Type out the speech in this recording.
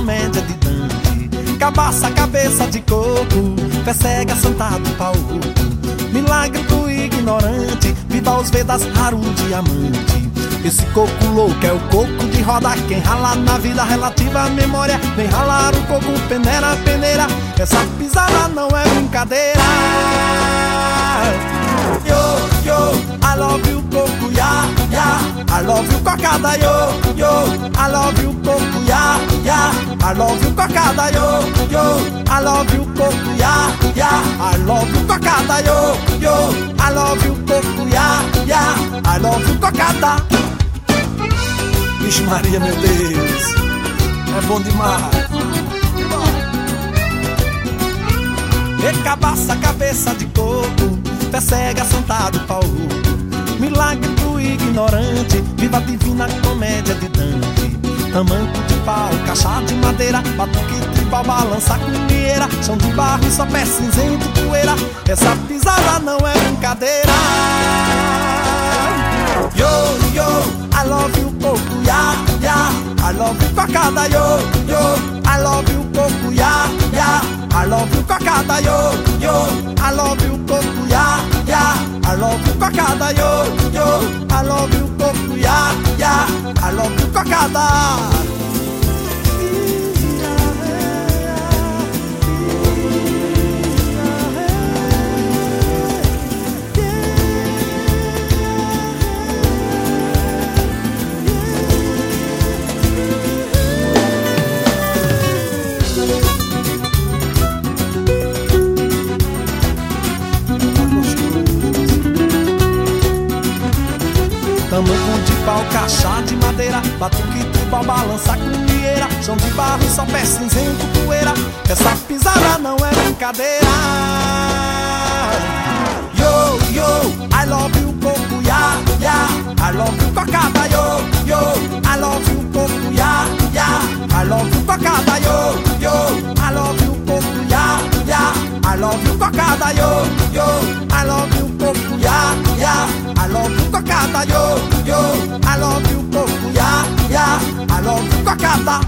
comédia de Dante. Cabaça, cabeça de coco, persegue assentado pau. Milagre do ignorante, viva os Vedas, raro diamante. Esse coco louco é o coco de roda. Quem rala na vida relativa à memória, vem ralar o coco, peneira, peneira. Essa pisada não é brincadeira. Yo, yo, I love you, coco, ya, ya. I love you, cocada, yo. I love you, cocada, yo, yo. I love you, coco, ya, ya. I love you, cocada, yo, yo. I love you, coco, ya, ya. I love you, cocada. Vixe Maria, meu Deus, é bom demais. Recabaça, cabeça de coco, persegue assentado pau. Milagre do ignorante, viva a divina comédia de Dante. Tamanco pau, caixa de madeira, batuque tribal, balança cunheira, chão de barro, só pé cinzento, poeira. Essa pisada não é brincadeira. Yo, yo, I love you, coco, ya, ya. I love you, cocada, yo, yo. I love you, coco, ya, ya. I love you, cocada, yo, yo. I love you, coco, ya, ya. I love you, cocada, yo, yo. I love you, coco, ya, ya. I love you, cocada. Tamanco de pau, caixa de madeira Batuque, tribal, balança, cunheira Chão de barro, só pé cinzento, poeira. Essa pisada não é brincadeira. Yo, yo, I love you, coco, ya, ya. I love you, cocada, yo, yo. I love you, coco, ya, ya. I love you, cocada, yo, yo. I love you, coco, ya, ya. I love you, cocada, yo yo, yo I love you, coco, ya, ya I love you, cocada